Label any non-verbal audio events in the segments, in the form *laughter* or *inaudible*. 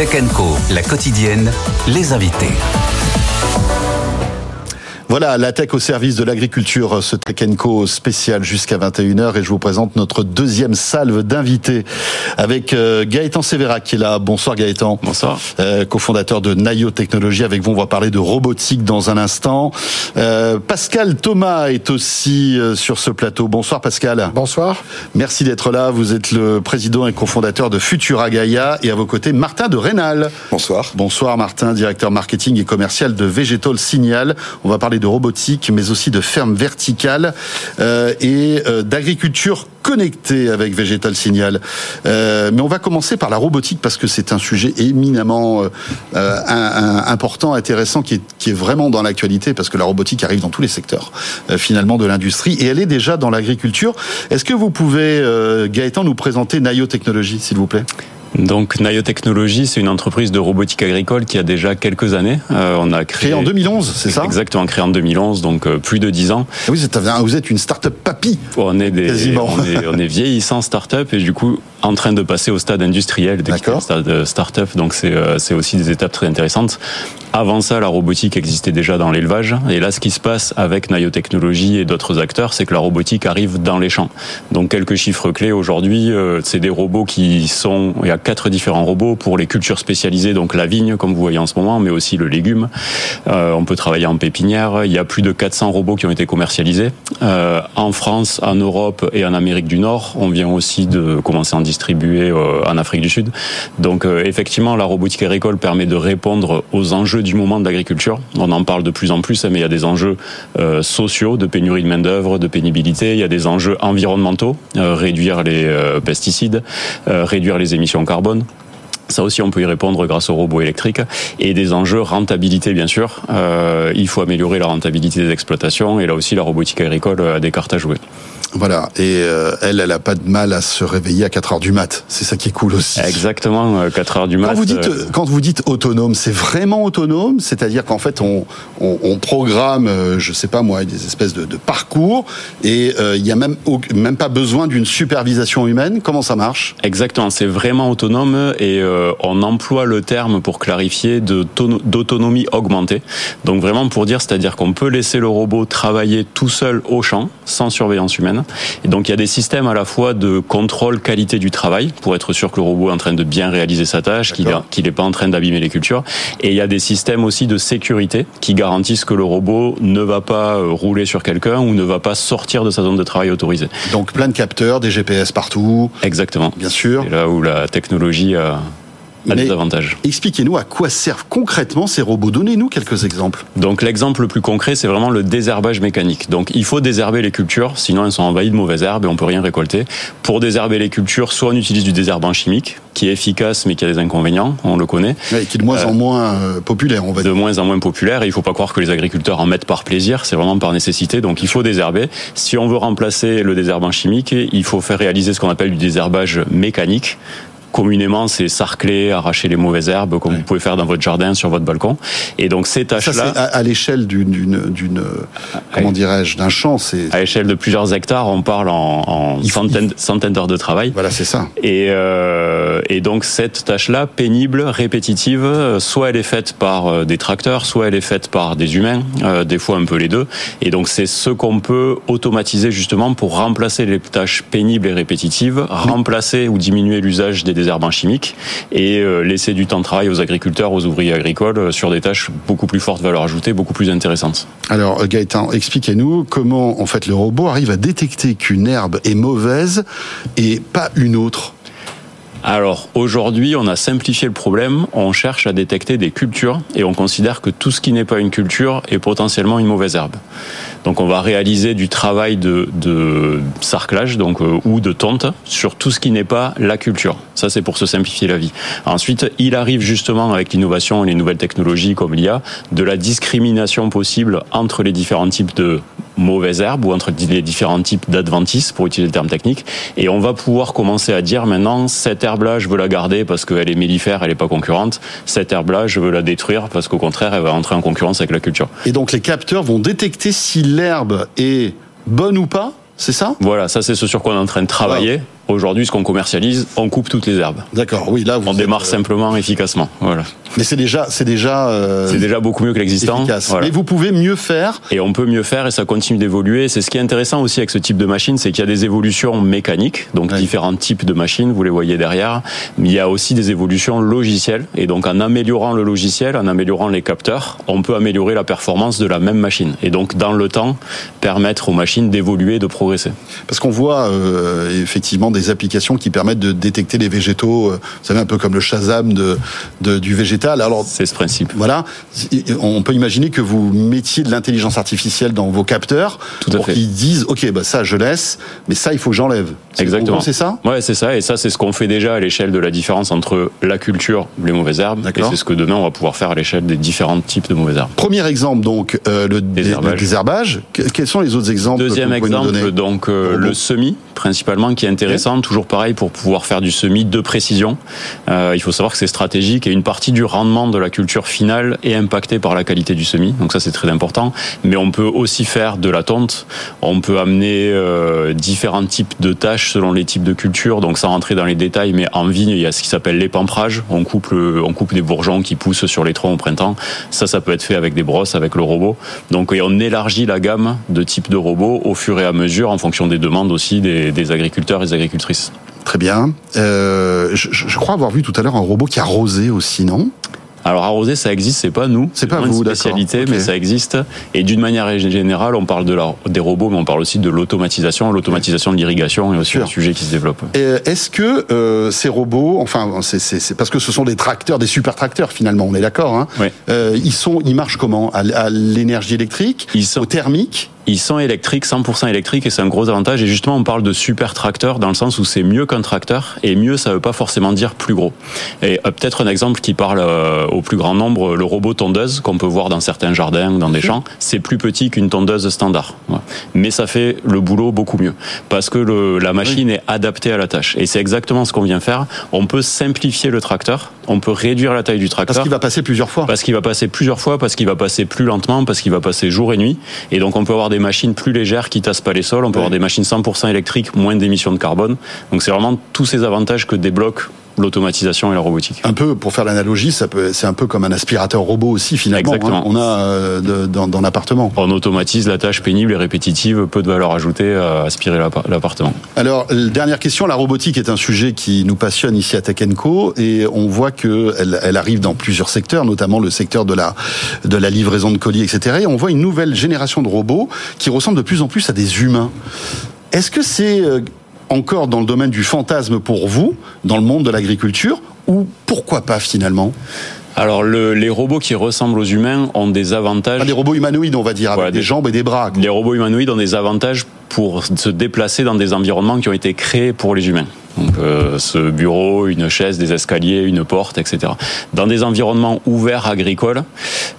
Tech Co, la quotidienne, les invités. Voilà, la tech au service de l'agriculture, ce Tech Co spécial jusqu'à 21h et je vous présente notre deuxième salve d'invités avec euh, Gaëtan Sévérac qui est là. Bonsoir Gaëtan. Bonsoir. Euh, cofondateur de Nayo Technologies. Avec vous, on va parler de robotique dans un instant. Euh, Pascal Thomas est aussi euh, sur ce plateau. Bonsoir Pascal. Bonsoir. Merci d'être là. Vous êtes le président et cofondateur de Futura Gaia et à vos côtés Martin de Rénal. Bonsoir. Bonsoir Martin, directeur marketing et commercial de Vegetal Signal. On va parler de robotique, mais aussi de ferme verticale euh, et euh, d'agriculture connectée avec Vegetal Signal. Euh, mais on va commencer par la robotique parce que c'est un sujet éminemment important, intéressant, qui est, qui est vraiment dans l'actualité parce que la robotique arrive dans tous les secteurs finalement de l'industrie et elle est déjà dans l'agriculture. Est-ce que vous pouvez, Gaëtan, nous présenter Nayo Technologies, s'il vous plaît? Donc Nayo Technologies, c'est une entreprise de robotique agricole qui a déjà quelques années. Euh, on a créé, créé en 2011, c'est ça? Exactement, créé en 2011, donc euh, plus de 10 ans. Ah oui, vous êtes une start-up papy. On est des, quasiment. On est, on est vieillissant start-up et du coup en train de passer au stade industriel, au stade start-up. Donc c'est euh, aussi des étapes très intéressantes. Avant ça, la robotique existait déjà dans l'élevage. Et là, ce qui se passe avec Nayo Technologies et d'autres acteurs, c'est que la robotique arrive dans les champs. Donc quelques chiffres clés aujourd'hui, c'est des robots qui sont il y a quatre différents robots pour les cultures spécialisées, donc la vigne, comme vous voyez en ce moment, mais aussi le légume. Euh, on peut travailler en pépinière. Il y a plus de 400 robots qui ont été commercialisés. Euh, en France, en Europe et en Amérique du Nord, on vient aussi de commencer en distribuer euh, en Afrique du Sud. Donc euh, effectivement, la robotique agricole permet de répondre aux enjeux du moment de l'agriculture. On en parle de plus en plus, mais il y a des enjeux euh, sociaux, de pénurie de main-d'œuvre, de pénibilité. Il y a des enjeux environnementaux, réduire les pesticides, réduire les émissions carbone. Ça aussi, on peut y répondre grâce aux robots électriques et des enjeux rentabilité, bien sûr. Il faut améliorer la rentabilité des exploitations et là aussi, la robotique agricole a des cartes à jouer. Voilà. Et euh, elle, elle a pas de mal à se réveiller à 4 heures du mat. C'est ça qui est cool aussi. Exactement, 4 euh, heures du mat. Quand vous dites, euh, quand vous dites autonome, c'est vraiment autonome, c'est-à-dire qu'en fait, on, on, on, programme, je sais pas moi, des espèces de, de parcours et il y a même même pas besoin d'une supervision humaine. Comment ça marche? Exactement, c'est vraiment autonome et on emploie le terme pour clarifier d'autonomie augmentée. Donc vraiment pour dire, c'est-à-dire qu'on peut laisser le robot travailler tout seul au champ sans surveillance humaine et donc il y a des systèmes à la fois de contrôle qualité du travail pour être sûr que le robot est en train de bien réaliser sa tâche, qu'il n'est pas en train d'abîmer les cultures. Et il y a des systèmes aussi de sécurité qui garantissent que le robot ne va pas euh, rouler sur quelqu'un ou ne va pas sortir de sa zone de travail autorisée. Donc plein de capteurs, des GPS partout. Exactement. Bien sûr. Là où la technologie a Expliquez-nous à quoi servent concrètement ces robots. Donnez-nous quelques exemples. Donc l'exemple le plus concret, c'est vraiment le désherbage mécanique. Donc il faut désherber les cultures, sinon elles sont envahies de mauvaises herbes et on peut rien récolter. Pour désherber les cultures, soit on utilise du désherbant chimique, qui est efficace mais qui a des inconvénients, on le connaît. Oui, qui est de moins en euh, moins euh, populaire, on va dire. De moins en moins populaire. Et il faut pas croire que les agriculteurs en mettent par plaisir, c'est vraiment par nécessité. Donc il faut désherber. Si on veut remplacer le désherbant chimique, il faut faire réaliser ce qu'on appelle du désherbage mécanique communément, c'est sarcler, arracher les mauvaises herbes, comme vous pouvez faire dans votre jardin, sur votre balcon. Et donc ces tâches-là, à, à l'échelle d'une, d'une, comment dirais-je, d'un champ, c'est à l'échelle de plusieurs hectares, on parle en, en centaines, centaines d'heures de travail. Voilà, c'est ça. Et, euh, et donc cette tâche-là, pénible, répétitive, soit elle est faite par euh, des tracteurs, soit elle est faite par des humains, euh, des fois un peu les deux. Et donc c'est ce qu'on peut automatiser justement pour remplacer les tâches pénibles et répétitives, remplacer ou diminuer l'usage des des chimiques et euh, laisser du temps de travail aux agriculteurs, aux ouvriers agricoles euh, sur des tâches beaucoup plus fortes valeur ajoutée, beaucoup plus intéressantes. Alors Gaëtan, expliquez-nous comment en fait le robot arrive à détecter qu'une herbe est mauvaise et pas une autre. Alors aujourd'hui, on a simplifié le problème, on cherche à détecter des cultures et on considère que tout ce qui n'est pas une culture est potentiellement une mauvaise herbe. Donc on va réaliser du travail de, sarclage donc euh, ou de tonte sur tout ce qui n'est pas la culture. Ça c'est pour se simplifier la vie. Ensuite, il arrive justement avec l'innovation et les nouvelles technologies comme l'IA de la discrimination possible entre les différents types de mauvaises herbes ou entre les différents types d'adventices pour utiliser le terme technique et on va pouvoir commencer à dire maintenant cette herbe-là je veux la garder parce qu'elle est mellifère, elle n'est pas concurrente. Cette herbe-là je veux la détruire parce qu'au contraire elle va entrer en concurrence avec la culture. Et donc les capteurs vont détecter si l'herbe est bonne ou pas c'est ça? Voilà, ça c'est ce sur quoi on est en train de travailler Aujourd'hui, ce qu'on commercialise, on coupe toutes les herbes. D'accord, oui, là, vous on démarre simplement, efficacement. Voilà. Mais c'est déjà, c'est déjà, euh, c'est déjà beaucoup mieux que l'existant. Voilà. Mais vous pouvez mieux faire. Et on peut mieux faire et ça continue d'évoluer. C'est ce qui est intéressant aussi avec ce type de machine, c'est qu'il y a des évolutions mécaniques, donc différents types de machines, vous les voyez derrière. Mais il y a aussi des évolutions logicielles. Et donc en améliorant le logiciel, en améliorant les capteurs, on peut améliorer la performance de la même machine. Et donc dans le temps, permettre aux machines d'évoluer, de progresser. Parce qu'on voit euh, effectivement des applications qui permettent de détecter les végétaux. Euh, vous savez un peu comme le Shazam de, de du végétal alors, c'est ce principe. Voilà, on peut imaginer que vous mettiez de l'intelligence artificielle dans vos capteurs Tout pour qu'ils disent, ok, bah ça je laisse, mais ça il faut que j'enlève. Exactement. C'est ça? Ouais, c'est ça. Et ça, c'est ce qu'on fait déjà à l'échelle de la différence entre la culture, les mauvaises herbes, et c'est ce que demain on va pouvoir faire à l'échelle des différents types de mauvaises herbes. Premier exemple, donc euh, le désherbage. Quels sont les autres exemples Deuxième exemple, donc euh, le semis principalement qui est intéressant. Toujours pareil pour pouvoir faire du semis de précision. Euh, il faut savoir que c'est stratégique et une partie du rendement de la culture finale est impactée par la qualité du semis. Donc ça c'est très important. Mais on peut aussi faire de la tonte. On peut amener euh, différents types de tâches selon les types de cultures. Donc sans rentrer dans les détails, mais en vigne il y a ce qui s'appelle l'épamprage. On coupe on coupe des bourgeons qui poussent sur les troncs au printemps. Ça ça peut être fait avec des brosses, avec le robot. Donc on élargit la gamme de types de robots au fur et à mesure en fonction des demandes aussi des des, agriculteurs et des Très bien. Euh, je, crois avoir vu tout à l'heure un robot qui arrosait aussi, non? Alors arroser, ça existe, c'est pas nous, c'est pas vous, spécialité, mais ça existe. Et d'une manière générale, on parle de la, des robots, mais on parle aussi de l'automatisation, l'automatisation de l'irrigation et aussi un sujet qui se développe. Est-ce que euh, ces robots, enfin, c'est parce que ce sont des tracteurs, des super tracteurs finalement, on est d'accord. Hein, euh, ils sont, ils marchent comment? À, l'énergie électrique, ils sont, au thermique? Ils sont électriques, 100% électriques, et c'est un gros avantage. Et justement, on parle de super tracteur dans le sens où c'est mieux qu'un tracteur, et mieux, ça veut pas forcément dire plus gros. Et euh, peut-être un exemple qui parle euh, au plus grand nombre, le robot tondeuse qu'on peut voir dans certains jardins, dans des champs, c'est plus petit qu'une tondeuse standard. Mais ça fait le boulot beaucoup mieux, parce que le, la machine est adaptée à la tâche. Et c'est exactement ce qu'on vient faire. On peut simplifier le tracteur, on peut réduire la taille du tracteur. Parce qu'il va passer plusieurs fois. Parce qu'il va passer plusieurs fois, parce qu'il va passer plus lentement, parce qu'il va passer jour et nuit. Et donc on peut avoir des machines plus légères qui tassent pas les sols, on peut avoir des machines 100% électriques, moins d'émissions de carbone. Donc c'est vraiment tous ces avantages que débloque l'automatisation et la robotique. Un peu, pour faire l'analogie, ça peut, c'est un peu comme un aspirateur robot aussi finalement. Exactement. on a euh, dans, dans l'appartement. On automatise la tâche pénible et répétitive, peu de valeur ajoutée à aspirer l'appartement. Alors dernière question, la robotique est un sujet qui nous passionne ici à Tech Co et on voit que elle, elle, arrive dans plusieurs secteurs, notamment le secteur de la de la livraison de colis, etc. Et on voit une nouvelle génération de robots qui ressemblent de plus en plus à des humains. Est-ce que c'est euh, encore dans le domaine du fantasme pour vous, dans le monde de l'agriculture, ou pourquoi pas finalement? Alors les robots qui ressemblent aux humains ont des avantages. Ah, des robots humanoïdes, on va dire, avec des, jambes et des bras. Les robots humanoïdes ont des avantages pour se déplacer dans des environnements qui ont été créés pour les humains. Donc euh, ce bureau, une chaise, des escaliers, une porte, etc. Dans des environnements ouverts agricoles,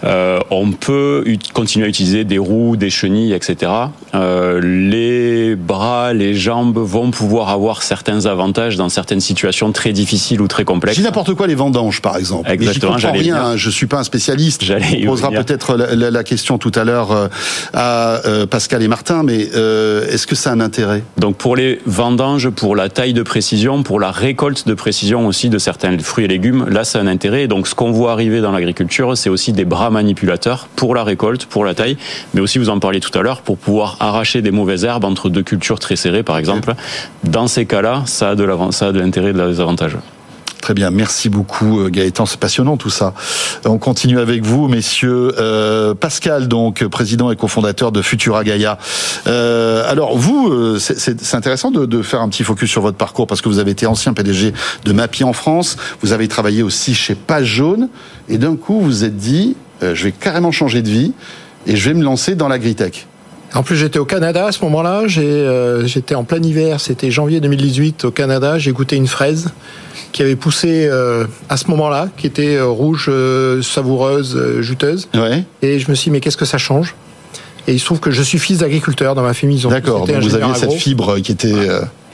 euh, on peut continuer à utiliser des roues, des chenilles, etc. Euh, les bras, les jambes vont pouvoir avoir certains avantages dans certaines situations très difficiles ou très complexes. Je n'importe quoi les vendanges, par exemple. Exactement. Je rien. Hein, je suis pas un spécialiste. On posera peut-être la, la, question tout à l'heure à Pascal et Martin, mais est-ce que ça a un intérêt? Donc pour les vendanges, pour la taille de précision pour la récolte de précision aussi de certains fruits et légumes. Là, c'est un intérêt. donc, ce qu'on voit arriver dans l'agriculture, c'est aussi des bras manipulateurs pour la récolte, pour la taille, mais aussi, vous en parliez tout à l'heure, pour pouvoir arracher des mauvaises herbes entre deux cultures très serrées, par exemple. Dans ces cas-là, ça a de l'intérêt et des avantages. Très bien, merci beaucoup euh, Gaëtan, c'est passionnant tout ça. On continue avec vous, messieurs. Euh, Pascal, donc président et cofondateur de Futura Gaia. Euh, alors vous, euh, c'est intéressant de, de, faire un petit focus sur votre parcours parce que vous avez été ancien PDG de Mapi en France, vous avez travaillé aussi chez Page Jaune, et d'un coup vous vous êtes dit, je vais carrément changer de vie et je vais me lancer dans l'agritech. En plus, j'étais au Canada à ce moment-là. J'étais en plein hiver. C'était janvier 2018 au Canada. J'ai goûté une fraise qui avait poussé euh, à ce moment-là, qui était euh, rouge, euh, savoureuse, juteuse. Ouais. Et je me suis dit, mais qu'est-ce que ça change? Et il se trouve que je suis fils d'agriculteur dans ma famille. D'accord, donc vous aviez cette fibre qui était...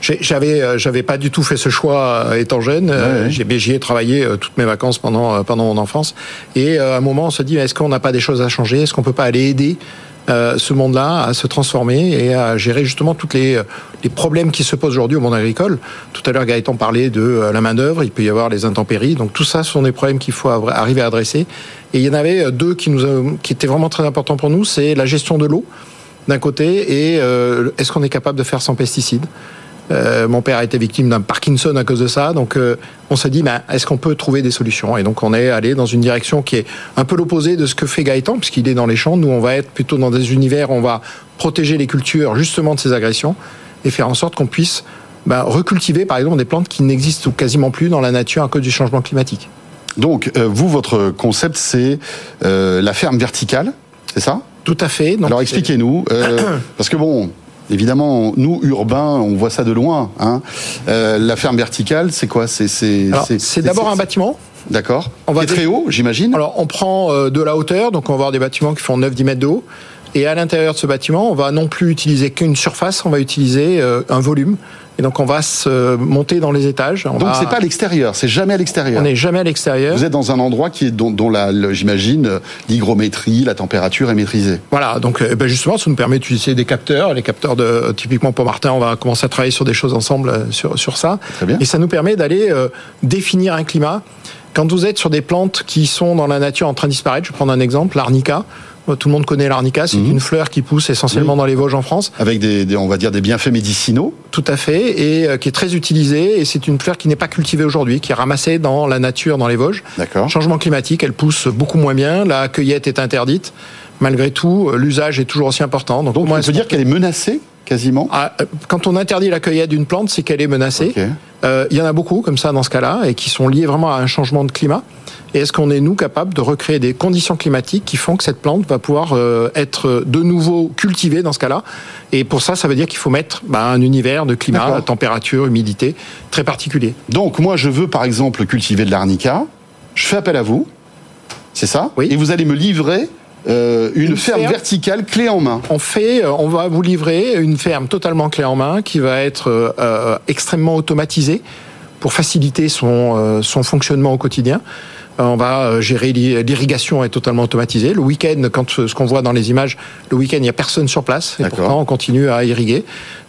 J'avais, j'avais pas du tout fait ce choix étant jeune. Ouais, J'y ai travaillé toutes mes vacances pendant pendant mon enfance. Et à un moment, on se dit est-ce qu'on n'a pas des choses à changer? Est-ce qu'on peut pas aller aider euh, ce monde-là à se transformer et à gérer justement tous les, les problèmes qui se posent aujourd'hui au monde agricole. Tout à l'heure, Gaëtan parlait de euh, la main-d'œuvre, il peut y avoir les intempéries. Donc tout ça, ce sont des problèmes qu'il faut arriver à adresser. Et il y en avait deux qui, nous, qui étaient vraiment très importants pour nous c'est la gestion de l'eau d'un côté et est-ce qu'on est capable de faire sans pesticides? Euh, mon père a été victime d'un Parkinson à cause de ça. Donc, euh, on s'est dit, ben, est-ce qu'on peut trouver des solutions? Et donc, on est allé dans une direction qui est un peu l'opposé de ce que fait Gaëtan, puisqu'il est dans les champs. Nous, on va être plutôt dans des univers où on va protéger les cultures justement de ces agressions et faire en sorte qu'on puisse ben, recultiver, par exemple, des plantes qui n'existent quasiment plus dans la nature à cause du changement climatique. Donc, euh, vous, votre concept, c'est la ferme verticale, c'est ça? Tout à fait. Alors, expliquez-nous, *coughs* parce que bon, Évidemment, nous, urbains, on voit ça de loin. Hein. Euh, la ferme verticale, c'est quoi? C'est d'abord un bâtiment. D'accord. On va très haut, j'imagine. Alors, on prend euh, de la hauteur, donc on va avoir des bâtiments qui font 9-10 mètres de haut. Et à l'intérieur de ce bâtiment, on va non plus utiliser qu'une surface, on va utiliser euh, un volume. Et donc on va se monter dans les étages. donc c'est pas à l'extérieur, c'est jamais à l'extérieur. On n'est jamais à l'extérieur. Vous êtes dans un endroit qui est dont, la, j'imagine, l'hygrométrie, la température est maîtrisée. Voilà, donc euh, ben justement, ça nous permet d'utiliser des capteurs, les capteurs de typiquement pour Martin, on va commencer à travailler sur des choses ensemble euh, sur sur ça. Très bien. Et ça nous permet d'aller euh, définir un climat. Quand vous êtes sur des plantes qui sont dans la nature en train de disparaître, je vais prendre un exemple, l'arnica. Tout le monde connaît l'arnica, c'est mhm. une fleur qui pousse essentiellement dans les Vosges en France. Avec des, on va dire, des bienfaits médicinaux. Tout à fait, et euh, qui est très utilisée. Et c'est une fleur qui n'est pas cultivée aujourd'hui, qui est ramassée dans la nature, dans les Vosges. D'accord. Changement climatique, elle pousse beaucoup moins bien. La cueillette est interdite. Malgré tout, euh, l'usage est toujours aussi important. Donc, Donc on peut dire qu'elle est menacée quasiment? Ah, euh, Quand on interdit la cueillette d'une plante, c'est qu'elle est menacée. Il y en a beaucoup comme ça dans ce cas-là et qui sont liés vraiment à un changement de climat. Et est-ce qu'on est, nous, capable de recréer des conditions climatiques qui font que cette plante va pouvoir euh, être de nouveau cultivée dans ce cas-là? Et pour ça, ça veut dire qu'il faut mettre bah, un univers de climat, température, humidité très particulier. Donc, moi, je veux, par exemple, cultiver de l'arnica. Je fais appel à vous. C'est ça? Oui. Et vous allez me livrer euh, une, ferme, verticale clé en main. On fait, euh, on va vous livrer une ferme totalement clé en main qui va être extrêmement automatisée pour faciliter son, son fonctionnement au quotidien. Euh, on va euh, gérer l'irrigation est totalement automatisée. Le week-end, quand euh, ce qu'on voit dans les images, le week-end il n'y a personne sur place et pourtant on continue à irriguer.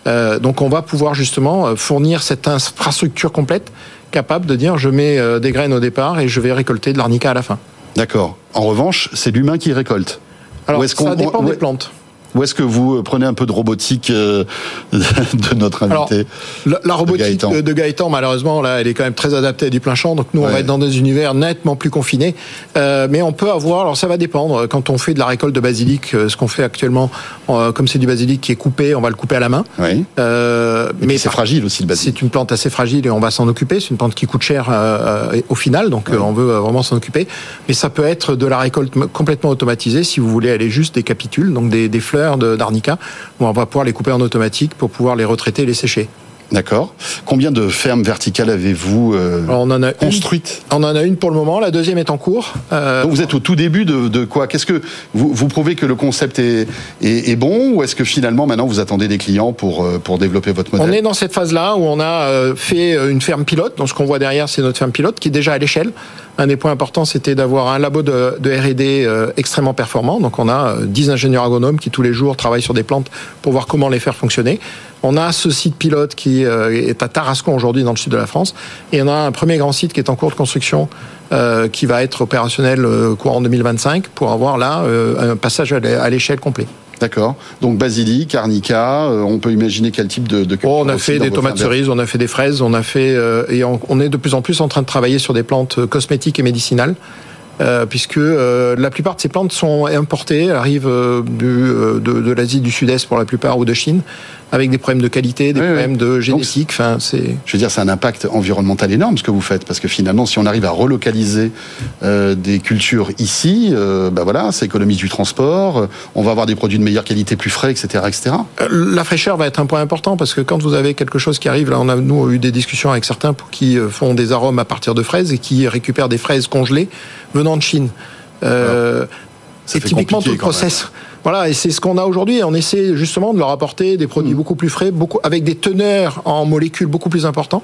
donc on va pouvoir justement fournir cette infrastructure complète capable de dire je mets des graines au départ et je vais récolter de l'arnica à la fin. D'accord. En revanche, c'est l'humain qui récolte. Alors, ça dépend des plantes. Ou est-ce que vous euh, prenez un peu de robotique euh, *laughs* de notre invité la, robotique de Gaëtan. malheureusement, là, elle est quand même très adaptée à du plein champ. Donc nous, on va être dans des univers nettement plus confinés. Euh, mais on peut avoir, alors ça va dépendre. Quand on fait de la récolte de basilic, ce qu'on fait actuellement, comme c'est du basilic qui est coupé, on va le couper à la main. Oui. mais c'est fragile aussi le basilic. C'est une plante assez fragile et on va s'en occuper. C'est une plante qui coûte cher au final, donc on veut vraiment s'en occuper. Mais ça peut être de la récolte complètement automatisée si vous voulez aller juste des capitules, donc des, des fleurs d'arnica, on va pouvoir les couper en automatique pour pouvoir les retraiter et les sécher. D'accord. Combien de fermes verticales avez-vous euh, on en a construites? On en a une pour le moment. La deuxième est en cours. Euh, Donc vous êtes au tout début de, quoi? Qu'est-ce que vous, vous prouvez que le concept est, est, bon ou est-ce que finalement maintenant vous attendez des clients pour euh, pour développer votre modèle? On est dans cette phase-là où on a fait une ferme pilote. Donc ce qu'on voit derrière, c'est notre ferme pilote qui est déjà à l'échelle. Un des points importants, c'était d'avoir un labo de, de R&D extrêmement performant. Donc on a 10 ingénieurs agronomes qui tous les jours travaillent sur des plantes pour voir comment les faire fonctionner. On a ce site pilote qui euh, est à Tarascon aujourd'hui dans le sud de la France. Et on a un premier grand site qui est en cours de construction euh, qui va être opérationnel euh, courant 2025 pour avoir là un passage à l'échelle complet. D'accord. Donc basilic, arnica, on peut imaginer quel type de, de oh, On a fait des tomates cerises, on a fait des fraises, on a fait et on, est de plus en plus en train de travailler sur des plantes cosmétiques et médicinales. puisque la plupart de ces plantes sont importées, elles arrivent de, de l'Asie du Sud-Est pour la plupart ou de Chine avec des problèmes de qualité, des problèmes de génétique. Enfin, c'est. Je veux dire, c'est un impact environnemental énorme ce que vous faites, parce que finalement, si on arrive à relocaliser euh, des cultures ici, euh, bah voilà, ça économise du transport. On va avoir des produits de meilleure qualité, plus frais, etc., etc. Euh, la fraîcheur va être un point important parce que quand vous avez quelque chose qui arrive, là, on a nous eu des discussions avec certains pour qui euh, font des arômes à partir de fraises et qui récupèrent des fraises congelées venant de Chine. Euh, c'est typiquement tout le process. Voilà, et c'est ce qu'on a aujourd'hui. On essaie justement de leur apporter des produits mm. beaucoup plus frais, beaucoup avec des teneurs en molécules beaucoup plus importants.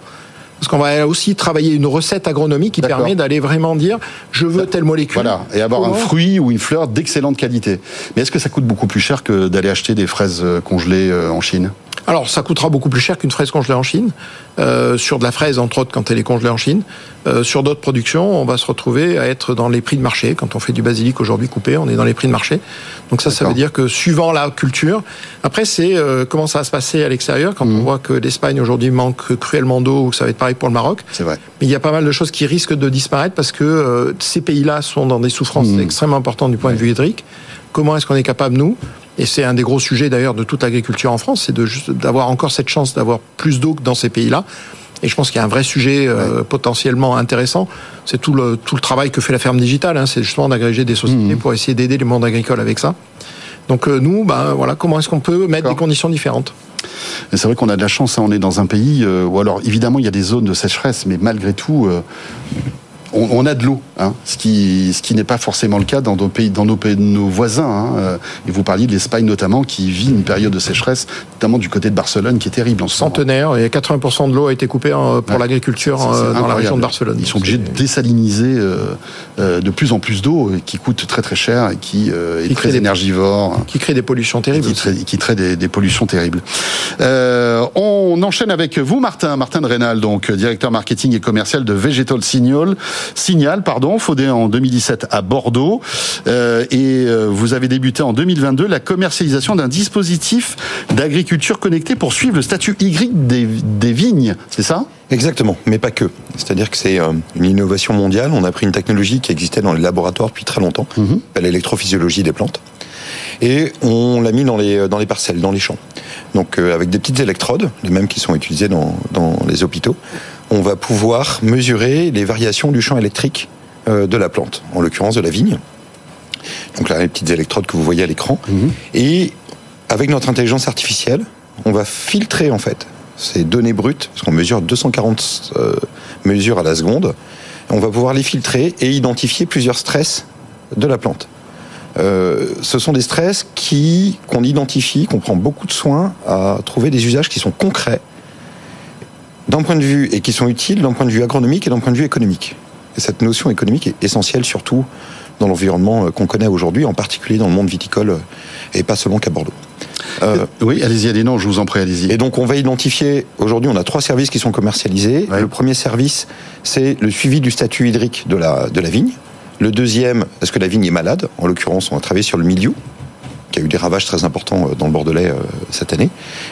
Parce qu'on va aussi travailler une recette agronomique qui permet d'aller vraiment dire je veux telle molécule. Voilà, et avoir un fruit ou une fleur d'excellente qualité. Mais est-ce que ça coûte beaucoup plus cher que d'aller acheter des fraises euh, congelées euh, en Chine? Alors, ça coûtera beaucoup plus cher qu'une fraise congelée en Chine. Euh, sur de la fraise, entre autres, quand elle est congelée en Chine. Euh, sur d'autres productions, on va se retrouver à être dans les prix de marché. Quand on fait du basilic aujourd'hui coupé, on est dans les prix de marché. Donc ça, ça veut dire que suivant la culture. Après, c'est euh, comment ça va se passer à l'extérieur quand on mmh. voit que l'Espagne aujourd'hui manque cruellement d'eau ou que ça va être pareil pour le Maroc. C'est vrai. Mais il y a pas mal de choses qui risquent de disparaître parce que euh, ces pays-là sont dans des souffrances mmh. extrêmement importantes du point de vue hydrique. Comment est-ce qu'on est capable, nous, et c'est un des gros sujets d'ailleurs de toute l'agriculture en France, c'est d'avoir encore cette chance d'avoir plus d'eau que dans ces pays-là. Et je pense qu'il y a un vrai sujet euh, potentiellement intéressant. C'est tout le, tout le travail que fait la ferme digitale. Hein. c'est justement d'agréger des sociétés mmh. pour essayer d'aider le monde agricole avec ça. Donc euh, nous, ben, voilà, comment est-ce qu'on peut mettre des conditions différentes? C'est vrai qu'on a de la chance, hein. on est dans un pays euh, où alors évidemment il y a des zones de sécheresse, mais malgré tout, on, a de l'eau, hein, ce qui, ce qui n'est pas forcément le cas dans nos pays, dans nos, nos voisins. Hein, euh, et vous parliez de l'Espagne notamment, qui vit une période de sécheresse, notamment du côté de Barcelone, qui est terrible en ce Centenaire, et 80% de l'eau a été coupée hein, pour l'agriculture euh, dans la région de Barcelone. Ils sont obligés de désaliniser euh, de plus en plus d'eau, qui coûte très très cher et qui, est très énergivore. Qui crée des pollutions terribles. Qui, crée, des, des, pollutions terribles. on enchaîne avec vous, Martin, Martin de Rénal, donc directeur marketing et commercial de Vegetal Signal. Signal, pardon, fondé en 2017 à Bordeaux. Euh, et euh, vous avez débuté en 2022 la commercialisation d'un dispositif d'agriculture connectée pour suivre le statut Y des, vignes, c'est ça? Exactement, mais pas que. C'est-à-dire que c'est euh, une innovation mondiale. On a pris une technologie qui existait dans les laboratoires depuis très longtemps, mhm. l'électrophysiologie des plantes, et on l'a mis dans les, dans les parcelles, dans les champs. Donc avec des petites électrodes, les mêmes qui sont utilisées dans, dans les hôpitaux, on va pouvoir mesurer les variations du champ électrique euh, de la plante, en l'occurrence de la vigne. Donc là, les petites électrodes que vous voyez à l'écran. Mhm. Et avec notre intelligence artificielle, on va filtrer en fait ces données brutes, parce qu'on mesure 240 euh, mesures à la seconde. On va pouvoir les filtrer et identifier plusieurs stress de la plante. Euh, ce sont des stress qui qu'on identifie, qu'on prend beaucoup de soin à trouver des usages qui sont concrets d'un point de vue, et qui sont utiles d'un point de vue agronomique et d'un point de vue économique. Et cette notion économique est essentielle surtout dans l'environnement euh, qu'on connaît aujourd'hui, en particulier dans le monde viticole, euh, et pas seulement qu'à Bordeaux. Euh, oui, allez-y, allez, non, je vous en prie, allez-y. Et donc, on va identifier, aujourd'hui, on a trois services qui sont commercialisés. Le premier service, c'est le suivi du statut hydrique de la, de la vigne. Le deuxième, est-ce que la vigne est malade? En l'occurrence, on va travailler sur le milieu qui a eu des ravages très importants euh, dans le Bordelais euh, cette année.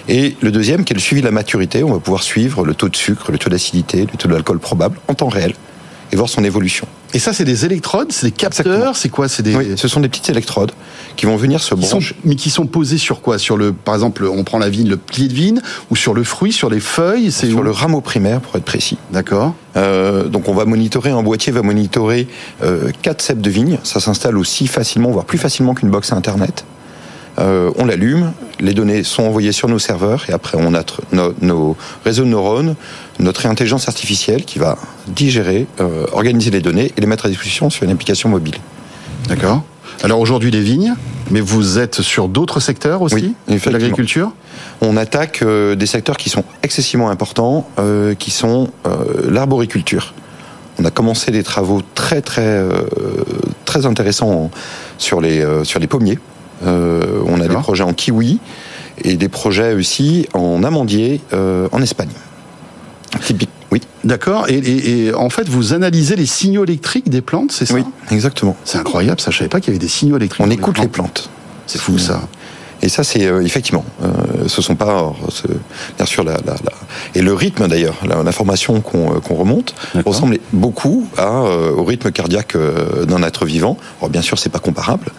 Et le deuxième, qui est le suivi de la maturité, on va pouvoir suivre le taux de sucre, le taux d'acidité, le taux d'alcool probable en temps réel et voir son évolution. Et ça, c'est des électrodes, c'est des capteurs, c'est quoi C'est des. Oui, ce sont des petites électrodes qui vont venir se brancher. mais qui sont posées sur quoi? Sur le, par exemple, on prend la vigne, le pli de vigne, ou sur le fruit, sur les feuilles C'est sur le rameau primaire, pour être précis. D'accord. Euh, donc on va monitorer, un boîtier va monitorer euh, 4 cèpes de vigne. Ça s'installe aussi facilement, voire plus facilement qu'une box Internet. Euh, on l'allume, les données sont envoyées sur nos serveurs et après on a nos, réseaux de neurones, notre intelligence artificielle qui va digérer, euh, organiser les données et les mettre à disposition sur une application mobile. D'accord. Alors aujourd'hui les vignes, mais vous êtes sur d'autres secteurs aussi oui, l'agriculture? On attaque euh, des secteurs qui sont excessivement importants, qui sont l'arboriculture. On a commencé des travaux très très très intéressants sur les sur les pommiers. Euh, on a des projets en kiwi et des projets aussi en amandier euh, en Espagne. Typique. Oui. D'accord. Et, en fait, vous analysez les signaux électriques des plantes, c'est ça? Oui, exactement. C'est incroyable, ça. Je savais pas qu'il y avait des signaux électriques. On écoute les plantes. C'est fou, ça. Et ça, c'est euh, effectivement, euh, ce sont pas, bien sûr, la, la, et le rythme d'ailleurs, l'information qu'on qu'on remonte ressemble beaucoup à, au rythme cardiaque d'un être vivant. Alors bien sûr, c'est pas comparable,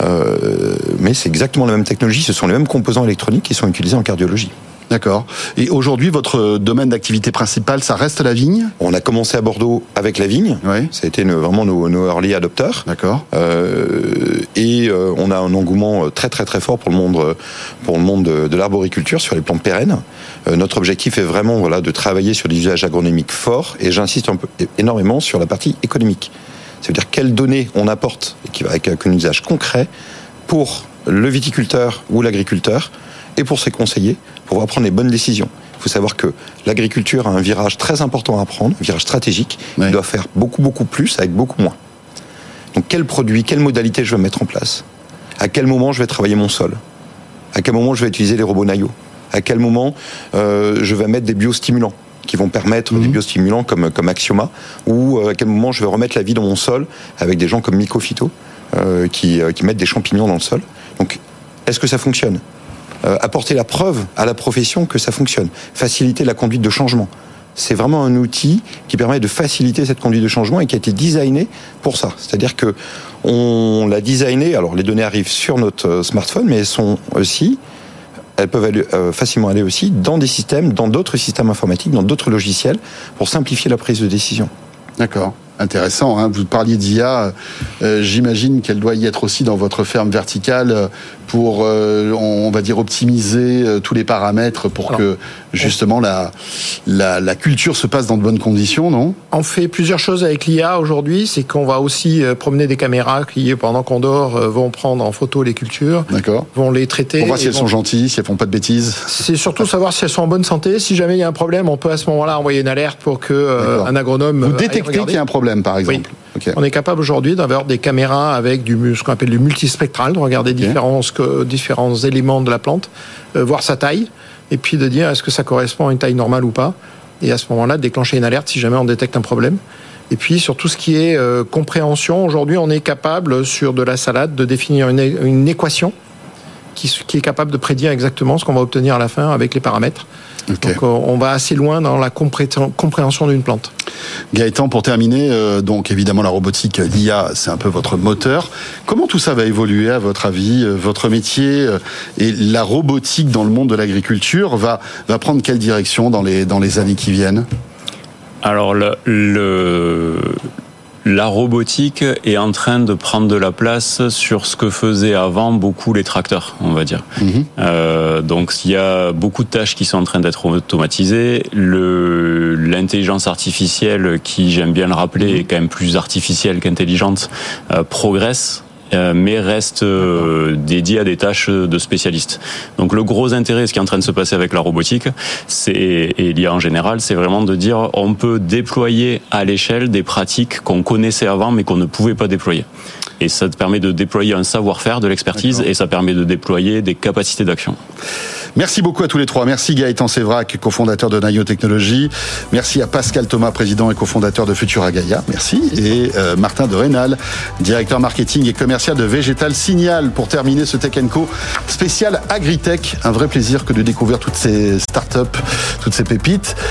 euh, mais c'est exactement la même technologie, ce sont les mêmes composants électroniques qui sont utilisés en cardiologie. D'accord. Et aujourd'hui, votre domaine d'activité principal, ça reste la vigne? On a commencé à Bordeaux avec la vigne. Oui. Ça a été vraiment nos, nos early adopteurs. D'accord. Euh, et euh, on a un engouement très très très fort pour le monde pour le monde de, l'arboriculture sur les plantes pérennes. Euh, notre objectif est vraiment voilà de travailler sur des usages agronomiques forts et j'insiste un peu énormément sur la partie économique. Ça veut dire quelles données on apporte, qui va avec un usage concret, pour le viticulteur ou l'agriculteur, et pour ses conseillers, pour pouvoir prendre les bonnes décisions. Il faut savoir que l'agriculture a un virage très important à prendre, un virage stratégique. Il doit faire beaucoup, beaucoup plus avec beaucoup moins. Donc quel produit, quelle modalité je vais mettre en place? À quel moment je vais travailler mon sol? À quel moment je vais utiliser les robots Nayo À quel moment euh, je vais mettre des biostimulants qui vont permettre des mhm. biostimulants comme, comme Axioma, ou euh, à quel moment je vais remettre la vie dans mon sol avec des gens comme Mycophyto euh, qui, qui mettent des champignons dans le sol. Donc, est-ce que ça fonctionne? Apporter la preuve à la profession que ça fonctionne. Faciliter la conduite de changement c'est vraiment un outil qui permet de faciliter cette conduite de changement et qui a été designé pour ça. C'est-à-dire que on l'a designé. Alors les données arrivent sur notre euh, smartphone, mais elles sont aussi, elles peuvent euh, facilement aller aussi dans des systèmes, dans d'autres systèmes informatiques, dans d'autres logiciels, pour simplifier la prise de décision. D'accord intéressant. Hein. Vous parliez d'IA, euh, j'imagine qu'elle doit y être aussi dans votre ferme verticale pour, euh, on va dire, optimiser euh, tous les paramètres pour que justement la, la, culture se passe dans de bonnes conditions, non? On fait plusieurs choses avec l'IA aujourd'hui. C'est qu'on va aussi promener des caméras qui, pendant qu'on dort, vont prendre en photo les cultures, vont les traiter. Pour voir si elles sont gentilles, si elles font pas de bêtises. C'est surtout savoir si elles sont en bonne santé. Si jamais il y a un problème, on peut à ce moment-là envoyer une alerte pour que un agronome. Vous détectez qu'il y a un problème, par exemple. On est capable aujourd'hui d'avoir des caméras avec du ce qu'on appelle du multispectral, de regarder différents, différents éléments de la plante, euh, voir sa taille, et puis de dire est-ce que ça correspond à une taille normale ou pas? Et à ce moment-là, déclencher une alerte si jamais on détecte un problème. Et puis sur tout ce qui est euh, compréhension, aujourd'hui on est capable sur de la salade de définir une, équation qui, qui, est capable de prédire exactement ce qu'on va obtenir à la fin avec les paramètres. Donc euh, on va assez loin dans la compréhension d'une plante. Gaëtan, pour terminer, euh, donc évidemment la robotique, l'IA, c'est un peu votre moteur. Comment tout ça va évoluer à votre avis euh, Votre métier et la robotique dans le monde de l'agriculture va, va prendre quelle direction dans les, dans les années qui viennent? Alors le, le, la robotique est en train de prendre de la place sur ce que faisaient avant beaucoup les tracteurs, on va dire. Mhm. Euh, donc il y a beaucoup de tâches qui sont en train d'être automatisées. L'intelligence artificielle, qui j'aime bien le rappeler, est quand même plus artificielle qu'intelligente, euh, progresse mais reste euh, dédié à des tâches de spécialistes. Donc le gros intérêt, ce qui est en train de se passer avec la robotique, c'est et l'IA en général, c'est vraiment de dire on peut déployer à l'échelle des pratiques qu'on connaissait avant mais qu'on ne pouvait pas déployer. Et ça te permet de déployer un savoir-faire, de l'expertise, et ça permet de déployer des capacités d'action. Merci beaucoup à tous les trois. Merci Gaëtan Sévrac, cofondateur de Nayo Technologies. Merci à Pascal Thomas, président et cofondateur de Futura Gaia. Merci. Et euh, Martin de Rénal, directeur marketing et commercial de Végétal Signal. Pour terminer ce Tech Co spécial Agritech. Un vrai plaisir que de découvrir toutes ces startups, toutes ces pépites.